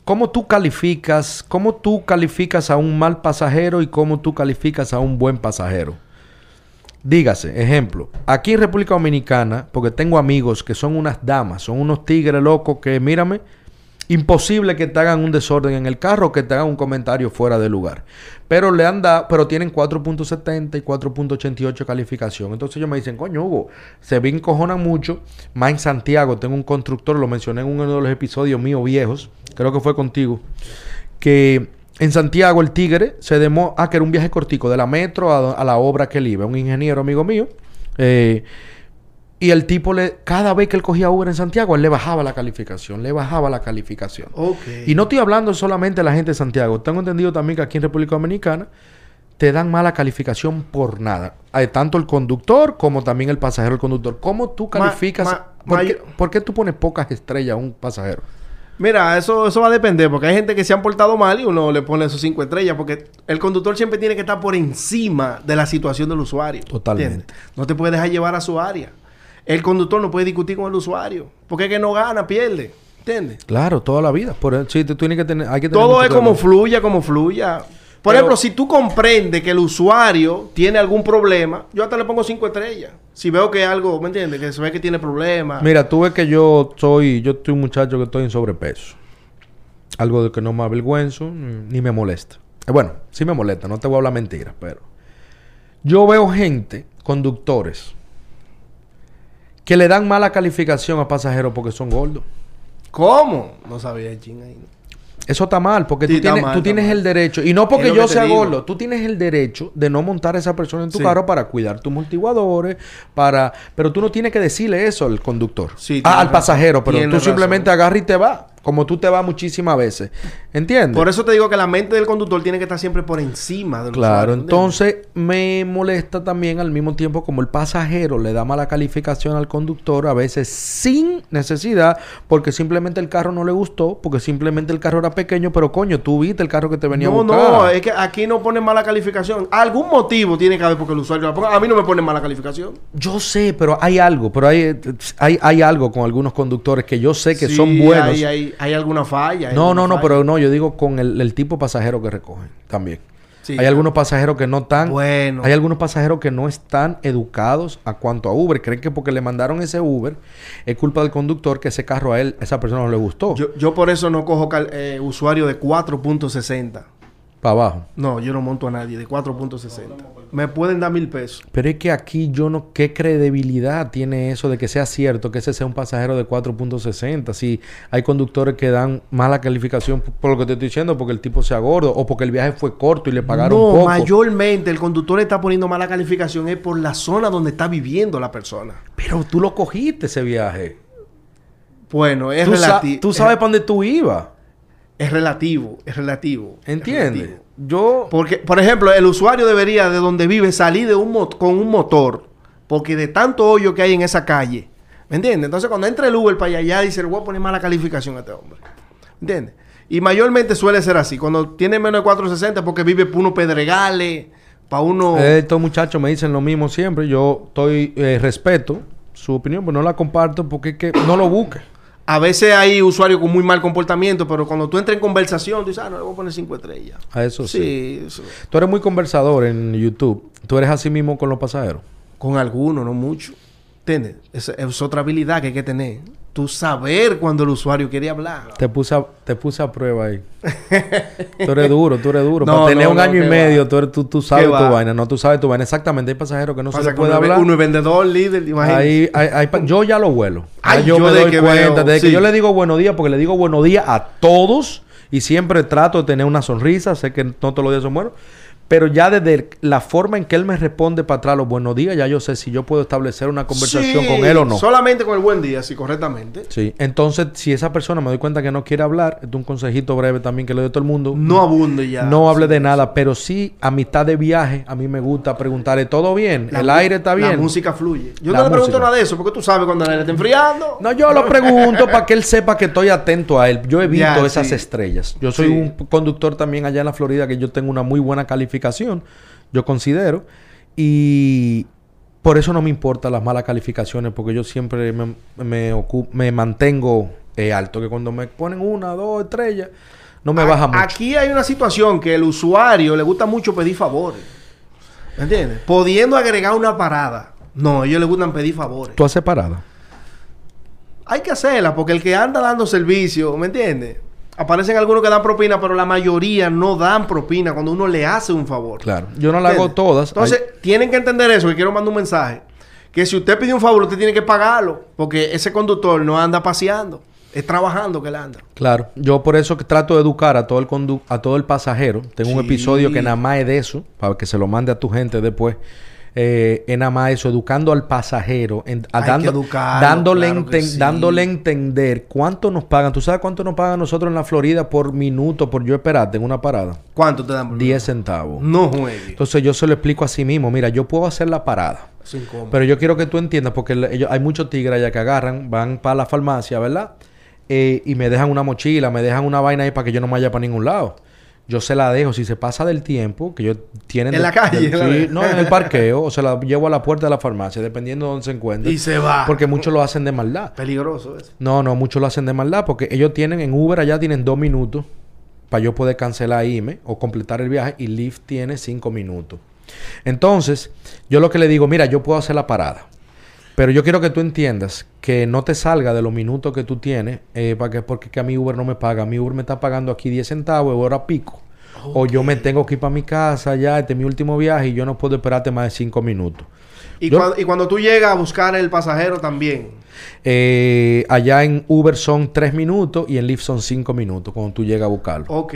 ¿cómo tú calificas, cómo tú calificas a un mal pasajero y cómo tú calificas a un buen pasajero? Dígase, ejemplo, aquí en República Dominicana, porque tengo amigos que son unas damas, son unos tigres locos que, mírame, imposible que te hagan un desorden en el carro o que te hagan un comentario fuera de lugar. Pero le han dado, pero tienen 4.70 y 4.88 calificación. Entonces ellos me dicen, coño, Hugo, se me encojonan mucho. Más en Santiago, tengo un constructor, lo mencioné en uno de los episodios míos viejos, creo que fue contigo, que en Santiago el tigre se demó, ah, que era un viaje cortico de la metro a, a la obra que él iba, un ingeniero amigo mío. eh, y el tipo, le, cada vez que él cogía Uber en Santiago, él le bajaba la calificación, le bajaba la calificación. Y no estoy hablando solamente de la gente de Santiago. Tengo entendido también que aquí en República Dominicana te dan mala calificación por nada. Hay tanto el conductor como también el pasajero el conductor. ¿Cómo tú calificas? ma- ¿Por, qué, por qué tú pones pocas estrellas a un pasajero? Mira, eso, eso va a depender, porque hay gente que se han portado mal y uno le pone sus cinco estrellas, porque el conductor siempre tiene que estar por encima de la situación del usuario. Totalmente. ¿entiendes? No te puedes dejar llevar a su área. El conductor no puede discutir con el usuario, porque es que no gana, pierde. ¿Entiendes? Claro, toda la vida. Por sí, tú tienes que tener, hay que tener Todo es como fluya, como fluya. Por Pero- ejemplo, si tú comprendes que el usuario tiene algún problema, yo hasta le pongo cinco estrellas. Si veo que algo, ¿me entiendes? Que se ve que tiene problemas. Mira, tú ves que yo soy, yo soy un muchacho que estoy en sobrepeso. Algo de que no me avergüenzo ni ni me molesta. Eh, Bueno, sí me molesta, no te voy a hablar mentiras, pero yo veo gente, conductores, que le dan mala calificación a pasajeros porque son gordos. ¿Cómo? No sabía el ching ahí. Eso está mal, porque Sí, tú tienes, mal, tú tienes el derecho, y no porque yo sea gordo, tú tienes el derecho de no montar a esa persona en tu Sí. carro para cuidar tus amortiguadores, para... Pero tú no tienes que decirle eso al conductor. Sí, Ah, al pasajero, pero tú simplemente agarras y te vas, como tú te vas muchísimas veces. ¿Entiendes? Por eso te digo que la mente del conductor tiene que estar siempre por encima del Claro, entonces me molesta también al mismo tiempo como el pasajero le da mala calificación al conductor, a veces sin necesidad, porque simplemente el carro no le gustó, porque simplemente el carro era pequeño, pero coño, tú viste el carro que te venía a No, buscar. no, es que aquí no ponen mala calificación. Algún motivo tiene que haber porque el usuario la ponga. A mí no me ponen mala calificación. Yo sé, pero hay algo, pero hay, hay, hay algo con algunos conductores que yo sé que Sí, son buenos. Hay, hay, hay alguna falla. hay no, alguna no, no, falla. pero no, yo digo con el, el tipo pasajero que recogen también. Sí, hay claro. algunos pasajeros que no están. Bueno. Hay algunos pasajeros que no están educados a cuanto a Uber. Creen que porque le mandaron ese Uber es culpa del conductor que ese carro a él, a esa persona no le gustó. Yo, yo por eso no cojo cal- eh, usuario de 4.60. Para abajo. No, yo no monto a nadie de 4.60. Me pueden dar mil pesos. Pero es que aquí yo no... ¿Qué credibilidad tiene eso de que sea cierto que ese sea un pasajero de 4.60? Si hay conductores que dan mala calificación por lo que te estoy diciendo, porque el tipo sea gordo o porque el viaje fue corto y le pagaron no, poco. mayormente el conductor está poniendo mala calificación es por la zona donde está viviendo la persona. Pero tú lo cogiste ese viaje. Bueno, es relativo. tú sabes para dónde tú ibas. Es relativo, es relativo. relativo. Yo... Porque, por ejemplo, el usuario debería de donde vive salir de un mot- con un motor. Porque de tanto hoyo que hay en esa calle. ¿Me entiendes? Entonces, cuando entra el Uber para allá, dice, le voy a poner mala calificación a este hombre. ¿Entiendes? Y mayormente suele ser así. Cuando tiene menos de 460 porque vive para unos pedregales, para uno... Eh, Estos muchachos me dicen lo mismo siempre. Yo estoy... eh, respeto su opinión, pero no la comparto porque es que no lo busque. A veces hay usuarios con muy mal comportamiento, pero cuando tú entras en conversación, tú dices, ah, no, le voy a poner 5 estrellas. A eso sí. Sí, eso. Tú eres muy conversador en YouTube. Tú eres así mismo con los pasajeros. Con algunos, no mucho. ¿Entiendes? Es, es otra habilidad que hay que tener. Tú saber cuando el usuario quiere hablar. Te puse a, te puse a prueba ahí. tú eres duro, tú eres duro. No, Para tener no, un no, año y medio, tú, eres- tú, tú sabes tu va. vaina. No, tú sabes tu vaina. Exactamente. Hay pasajeros que no Pasa se que le puede uno, hablar. uno es vendedor, líder, imagínate. Ahí, hay- hay pa- yo ya lo vuelo. Ay, yo, yo me de doy que cuenta. veo, de que yo le digo buenos días porque le digo buenos días a todos. Y siempre trato de tener una sonrisa. Sé que no todos los días son buenos. Pero ya desde la forma en que él me responde para atrás los buenos días, ya yo sé si yo puedo establecer una conversación Sí, con él o no. Solamente con el buen día, sí, correctamente. Sí, entonces si esa persona me doy cuenta que no quiere hablar, es un consejito breve también que le doy a todo el mundo. No abunde ya. No hable Sí. de nada, pero sí a mitad de viaje a mí me gusta preguntarle, ¿todo bien? La ¿El aire está bien? La música fluye. Yo La no le pregunto música. nada de eso porque tú sabes cuando el aire está enfriando. No, yo lo pregunto para que él sepa que estoy atento a él. Yo evito Ya, esas sí. estrellas. Yo soy un conductor también allá en la Florida que yo tengo una muy buena calificación, yo considero. Y por eso no me importan las malas calificaciones, porque yo siempre me, me, ocu- me mantengo eh, alto. Que cuando me ponen una, dos estrellas, no me A- baja mucho. Aquí hay una situación que el usuario le gusta mucho pedir favores. ¿Me entiendes? Pudiendo agregar una parada. No, ellos les gustan pedir favores. ¿Tú haces parada? Hay que hacerla porque el que anda dando servicio, ¿me entiendes? Aparecen algunos que dan propina, pero la mayoría no dan propina cuando uno le hace un favor. Claro. Yo no la hago todas. Entonces, tienen que entender eso, que quiero mandar un mensaje. Que si usted pide un favor, usted tiene que pagarlo. Porque ese conductor no anda paseando. Es trabajando que él anda. Claro, yo por eso que trato de educar a todo el condu a todo el pasajero. Tengo un episodio que nada más es de eso, para que se lo mande a tu gente después. Eh, nada más eso, educando al pasajero, en- a dando- educarlo, dándole, claro que enten- sí. dándole a entender cuánto nos pagan. ¿Tú sabes cuánto nos pagan nosotros en la Florida por minuto, por yo esperarte en una parada? ¿Cuánto te dan? por 10 centavos. No juegue. Entonces yo se lo explico a sí mismo. Mira, yo puedo hacer la parada. Incómodo. Pero yo quiero que tú entiendas, porque el- ellos- hay muchos tigres allá que agarran, van para la farmacia, ¿verdad? Eh, y me dejan una mochila, me dejan una vaina ahí para que yo no me vaya para ningún lado. Yo se la dejo, si se pasa del tiempo, que ellos tienen... En de- la calle, del- sí, no, en el parqueo, o se la llevo a la puerta de la farmacia, dependiendo de dónde se encuentre. Y se va. Porque muchos lo hacen de maldad. Peligroso eso. No, no, muchos lo hacen de maldad, porque ellos tienen, en Uber allá tienen dos minutos para yo poder cancelar e irme o completar el viaje, y Lyft tiene cinco minutos. Entonces, yo lo que le digo, mira, yo puedo hacer la parada. Pero yo quiero que tú entiendas que no te salga de los minutos que tú tienes, eh, para que, porque que a mi Uber no me paga. Mi Uber me está pagando aquí 10 centavos de hora pico. O yo me tengo que ir para mi casa ya, este es mi último viaje y yo no puedo esperarte más de cinco minutos. Y, Yo- cuando, y cuando tú llegas a buscar el pasajero también. Eh, allá en Uber son tres minutos y en Lyft son cinco minutos cuando tú llegas a buscarlo. Ok.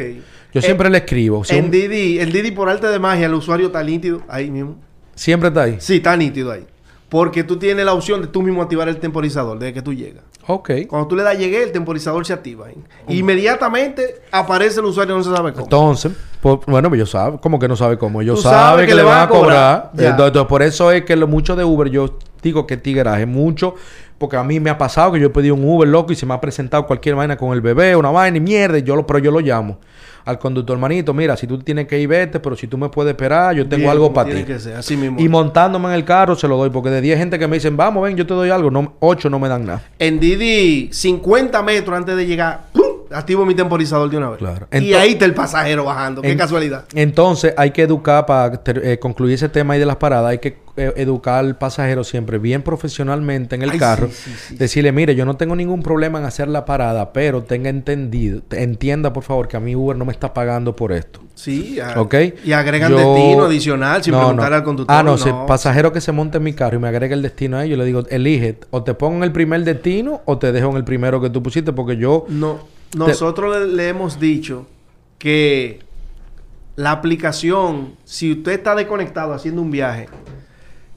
Yo siempre le escribo. si En un- Didi, el Didi por arte de magia, el usuario está nítido ahí mismo. siempre está ahí. Sí, está nítido ahí. Porque tú tienes la opción de tú mismo activar el temporizador desde que tú llegas. Ok. Cuando tú le das llegué, el temporizador se activa. ahí. Inmediatamente aparece el usuario, no se sabe cómo. Entonces, pues, bueno, pues ellos saben, como que no sabe cómo, saben sabes que, le van a cobrar. Entonces, por eso es que lo mucho de Uber, yo digo que tigreaje mucho, porque a mí me ha pasado que yo he pedido un Uber loco y se me ha presentado cualquier vaina con el bebé, una vaina y mierda, y yo lo, pero yo lo llamo al conductor, hermanito, mira, si tú tienes que ir, vete, pero si tú me puedes esperar, yo tengo Bien, algo para ti. que ser, así mismo. Y montándome en el carro se lo doy, porque de 10 gente que me dicen, vamos, ven, yo te doy algo, no, 8 no me dan nada. En Didi, 50 metros antes de llegar, ¡pum! activo mi temporizador de una vez. Claro. y ahí está el pasajero bajando. Qué En- casualidad. Entonces hay que educar para eh, concluir ese tema ahí de las paradas. Hay que eh, educar al pasajero siempre bien profesionalmente en el Ay, carro. sí, sí, sí, Decirle, mire, yo no tengo ningún problema en hacer la parada, pero tenga entendido, te- entienda por favor que a mí Uber no me está pagando por esto. Sí, y agregan Yo- destino adicional sin No, preguntar no. al conductor. Ah, no, si el pasajero que se monte en mi carro y me agrega el destino a ellos, le digo, elige, o te pongo en el primer destino o te dejo en el primero que tú pusiste, porque yo No, nosotros le, le hemos dicho que la aplicación, si usted está desconectado haciendo un viaje,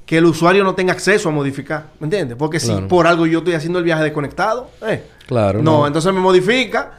que el usuario no tenga acceso a modificar, ¿me entiendes? Porque si por algo yo estoy haciendo el viaje desconectado, eh, Claro, no, no. entonces me modifica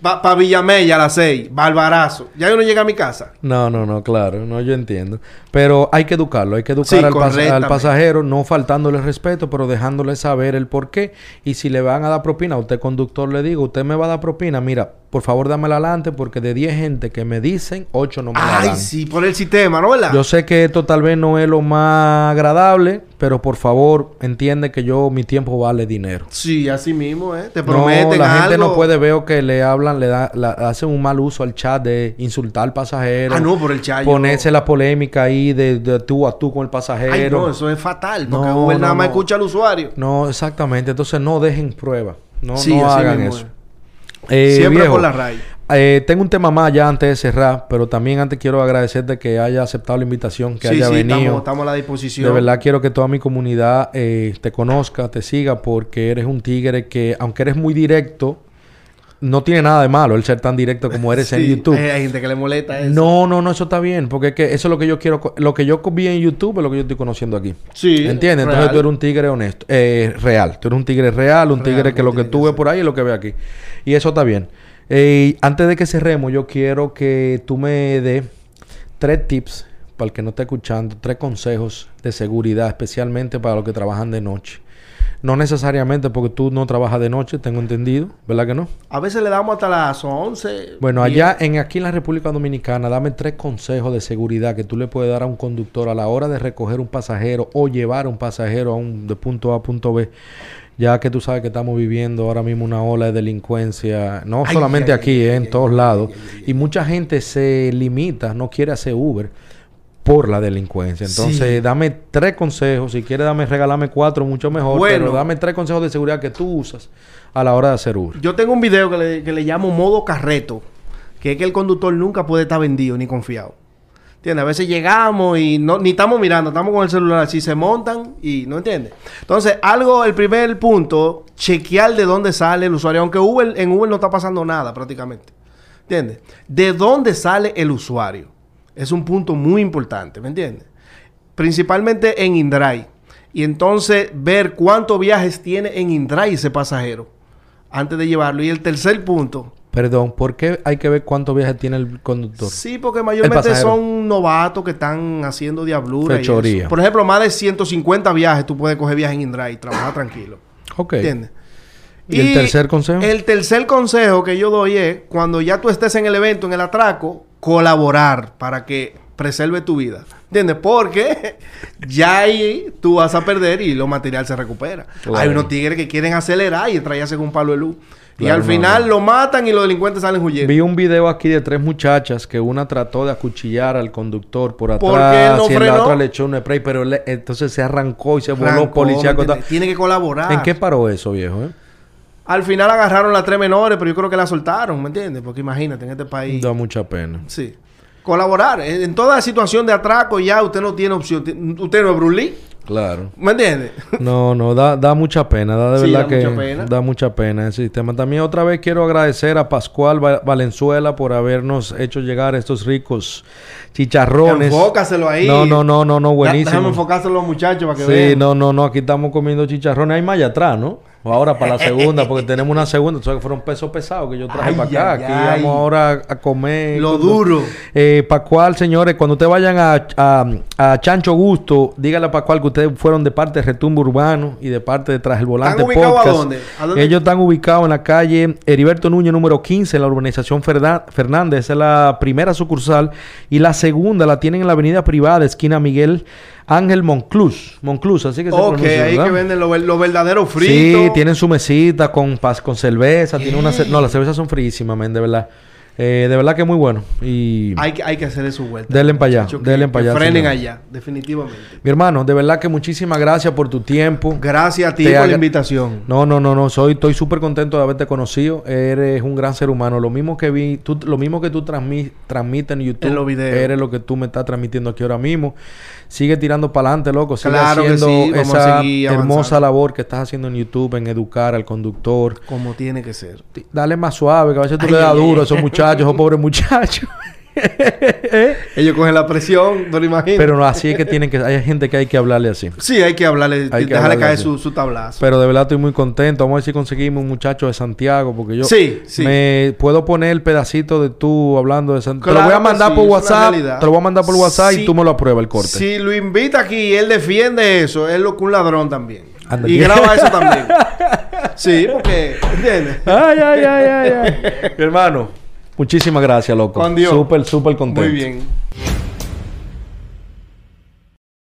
para Villamella a las 6, Barbarazo. Ya yo no llega a mi casa. No, no, no, claro, no, yo entiendo. Pero hay que educarlo, hay que educar Sí, al, pas- al pasajero, no faltándole respeto, pero dejándole saber el por qué. Y si le van a dar propina, a usted conductor le digo, usted me va a dar propina, mira, por favor dámela adelante, porque de 10 gente que me dicen, 8 no me la Ay, dan. sí, por el sistema, ¿no verdad? Yo sé que esto tal vez no es lo más agradable, pero por favor entiende que yo, mi tiempo vale dinero. Sí, así mismo, ¿eh? Te No, prometen la gente no puede ver que le hablan, le da, la- hacen un mal uso al chat de insultar al pasajero. Ah, no, por el chat. yo- Ponerse la polémica ahí de, de tú a tú con el pasajero. Ay, no, eso es fatal. Porque No, Uber nada no, más no. escucha al usuario. No, exactamente. Entonces no dejen prueba. No, Sí, no hagan mismo eso. es. Eh, Siempre viejo, por la raya. Eh, tengo un tema más ya antes de cerrar, pero también antes quiero agradecerte que haya aceptado la invitación, que sí, haya sí, venido. Estamos, estamos a la disposición. De verdad quiero que toda mi comunidad eh, te conozca, te siga, porque eres un tigre que, aunque eres muy directo, no tiene nada de malo el ser tan directo como eres en YouTube. Hay, gente que le molesta eso. No, no, no, eso está bien, porque es que eso es lo que yo quiero, lo que yo vi en YouTube es lo que yo estoy conociendo aquí. Sí. ¿Entiendes? Entonces tú eres un tigre honesto, eh, real. Tú eres un tigre real, un Real, tigre que lo que tú ves por ahí es lo que ve aquí. Y eso está bien. Eh, antes de que cerremos, yo quiero que tú me des tres tips para el que no esté escuchando, tres consejos de seguridad, especialmente para los que trabajan de noche. No necesariamente porque tú no trabajas de noche, tengo entendido, ¿verdad que no? A veces le damos hasta las 11. Bueno, 10. allá en aquí en la República Dominicana, dame tres consejos de seguridad que tú le puedes dar a un conductor a la hora de recoger un pasajero o llevar a un pasajero a un, de punto A a punto B. Ya que tú sabes que estamos viviendo ahora mismo una ola de delincuencia, no Ay, solamente ay, aquí, ay, eh, en todos lados. Y mucha gente se limita, no quiere hacer Uber por la delincuencia. Entonces, Sí. dame tres consejos. Si quieres, dame, regalarme cuatro, mucho mejor. Bueno. Pero dame tres consejos de seguridad que tú usas a la hora de hacer Uber. Yo tengo un video que le, que le llamo modo carreto. Que es que el conductor nunca puede estar vendido ni confiado. ¿Entiendes? A veces llegamos y no, ni estamos mirando, estamos con el celular así, se montan y no entiendes. Entonces, algo, el primer punto, chequear de dónde sale el usuario. Aunque Uber, en Uber no está pasando nada prácticamente. ¿Entiendes? ¿De dónde sale el usuario? Es un punto muy importante, ¿me entiendes? Principalmente en InDrive. Y entonces ver cuántos viajes tiene en InDrive ese pasajero antes de llevarlo. Y el tercer punto. Perdón, ¿por qué hay que ver cuántos viajes tiene el conductor? Sí, porque mayormente son novatos que están haciendo diablura. y Fechoría. eso. Por ejemplo, más de 150 viajes tú puedes coger viajes en InDrive y trabajar tranquilo. Ok. ¿Entiendes? ¿Y el tercer consejo? El tercer consejo que yo doy es, cuando ya tú estés en el evento, en el atraco, colaborar para que preserve tu vida. ¿Entiendes? Porque ya ahí tú vas a perder y lo material se recupera. Claro. Hay unos tigres que quieren acelerar y traerse con un palo de luz. Y al final no. lo matan y los delincuentes salen huyendo. Vi un video aquí de tres muchachas que una trató de acuchillar al conductor por atrás no y la frenó. otra le echó un spray, pero entonces se arrancó y se voló policía. Tiene que colaborar. ¿En qué paró eso, viejo? eh? Al final agarraron las tres menores, pero yo creo que la soltaron, ¿me entiendes? Porque imagínate, en este país. Da mucha pena. Sí. Colaborar. En en toda situación de atraco ya usted no tiene opción. Usted no es Bruce Lee. Claro. ¿Me entiendes? No, no, da, da mucha pena, da de Sí, verdad da que mucha pena. da mucha pena ese sistema. También otra vez quiero agradecer a Pascual Va- Valenzuela por habernos hecho llegar estos ricos chicharrones. Enfócaselo ahí. No, no, no, no, no, Da- buenísimo. Déjame enfocárselo a los muchachos para que Sí, vean. no, no, no, aquí estamos comiendo chicharrones. Hay más allá atrás, ¿no? O ahora para la segunda, porque tenemos una segunda. Que fueron pesos pesados que yo traje Ay, para acá. ay, aquí ay. vamos ahora a comer. Lo duro. Eh, Pascual, señores, cuando ustedes vayan a, a, a Chancho Gusto, dígale a Pascual que ustedes fueron de parte de Retumbo Urbano y de parte de Tras el Volante ¿Están ubicados a dónde? ¿A dónde? Ellos están ubicados en la calle Heriberto Núñez número 15, en la urbanización Fernández. Esa es la primera sucursal. Y la segunda la tienen en la avenida privada, esquina Miguel Ángel Monclús. Monclús, así que se Ok, pronuncia, ahí ¿verdad? que venden los lo verdaderos fritos. Sí, tienen su mesita con, con cerveza. Tiene una no, las cervezas son fríísimas, men, de verdad. Eh, de verdad que es muy bueno. Y Hay que, hay que hacerle su vuelta. Denle pa' allá, denle pa' que allá, Frenen señor. allá, definitivamente. mi hermano, de verdad que muchísimas gracias por tu tiempo. Gracias a ti Te por la invitación. No, no, no, no. Soy, estoy súper contento de haberte conocido. Eres un gran ser humano. Lo mismo que vi, tú, lo mismo que tú transmi- transmites en YouTube. En los videos. Eres lo que tú me estás transmitiendo aquí ahora mismo. Sigue tirando para adelante, loco. Sigue Claro haciendo sí, esa hermosa labor que estás haciendo en YouTube, en educar al conductor. Como tiene que ser. Dale más suave, que a veces tú Ay, le das ay, duro a esos muchachos, esos pobres muchachos. Ellos cogen la presión, no lo imagino. Pero no, así es que tienen que... Hay gente que hay que hablarle así. Sí, hay que hablarle, Hay que dejarle hablarle caer su, su tablazo. Pero de verdad estoy muy contento. Vamos a ver si conseguimos un muchacho de Santiago. Porque yo Sí, sí. me puedo poner el pedacito de tú hablando de Santiago. te lo voy a mandar sí, por WhatsApp. Te lo voy a mandar por WhatsApp Sí. y tú me lo apruebas el corte. Si lo invita aquí y él defiende eso, es lo que un ladrón también. Anda, y graba eso también. Sí, porque, ¿entiendes? Ay, ay, ay, ay, ay. Mi hermano, Muchísimas gracias, loco. Juan Dios. Súper, súper contento. Muy bien.